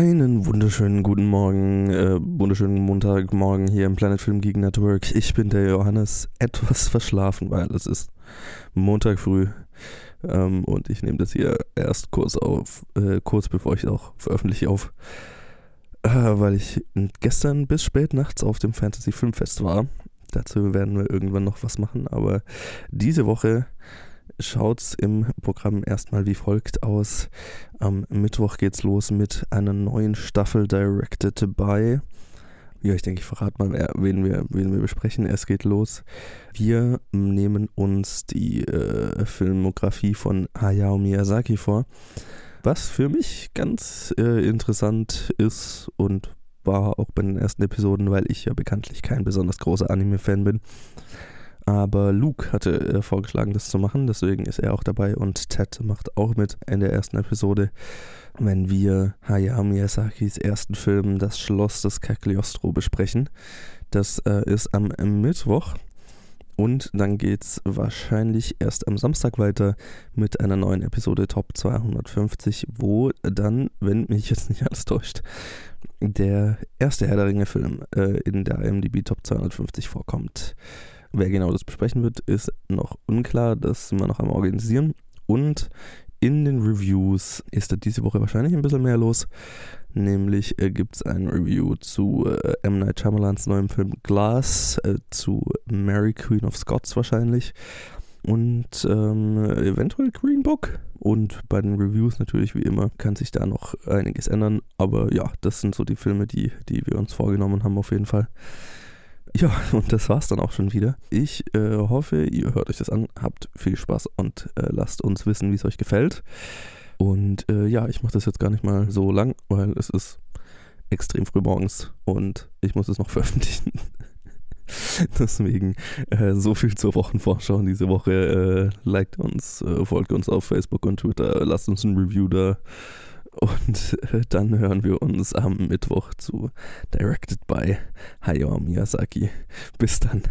Einen wunderschönen guten Morgen, äh, wunderschönen Montagmorgen hier im Planet Film Geek Network. Ich bin der Johannes, etwas verschlafen, weil es ist Montag früh ähm, und ich nehme das hier erst kurz auf, äh, kurz bevor ich es auch veröffentliche auf, äh, weil ich gestern bis spät nachts auf dem Fantasy Filmfest war. Dazu werden wir irgendwann noch was machen, aber diese Woche schaut es im Programm erstmal wie folgt aus. Am Mittwoch geht's los mit einer neuen Staffel Directed by. Ja, ich denke, ich verrate mal, wen wir, wen wir besprechen. Es geht los. Wir nehmen uns die äh, Filmografie von Hayao Miyazaki vor, was für mich ganz äh, interessant ist und war auch bei den ersten Episoden, weil ich ja bekanntlich kein besonders großer Anime-Fan bin. Aber Luke hatte äh, vorgeschlagen, das zu machen, deswegen ist er auch dabei und Ted macht auch mit in der ersten Episode, wenn wir Hayao Miyazakis ersten Film Das Schloss des Cagliostro besprechen. Das äh, ist am Mittwoch. Und dann geht es wahrscheinlich erst am Samstag weiter mit einer neuen Episode Top 250, wo dann, wenn mich jetzt nicht alles täuscht, der erste Herr der Ringe-Film äh, in der IMDb Top 250 vorkommt. Wer genau das besprechen wird, ist noch unklar. Das sind wir noch am Organisieren. Und in den Reviews ist da diese Woche wahrscheinlich ein bisschen mehr los. Nämlich äh, gibt es ein Review zu äh, M. Night Shyamalans neuem Film Glass, äh, zu Mary Queen of Scots wahrscheinlich und ähm, eventuell Green Book. Und bei den Reviews natürlich wie immer kann sich da noch einiges ändern. Aber ja, das sind so die Filme, die, die wir uns vorgenommen haben auf jeden Fall. Ja, und das war's dann auch schon wieder. Ich äh, hoffe, ihr hört euch das an, habt viel Spaß und äh, lasst uns wissen, wie es euch gefällt. Und äh, ja, ich mache das jetzt gar nicht mal so lang, weil es ist extrem früh morgens und ich muss es noch veröffentlichen. Deswegen äh, so viel zur Wochenvorschau diese Woche. Äh, liked uns, äh, folgt uns auf Facebook und Twitter, lasst uns ein Review da. Und äh, dann hören wir uns am Mittwoch zu Directed by Hayao Miyazaki. Bis dann.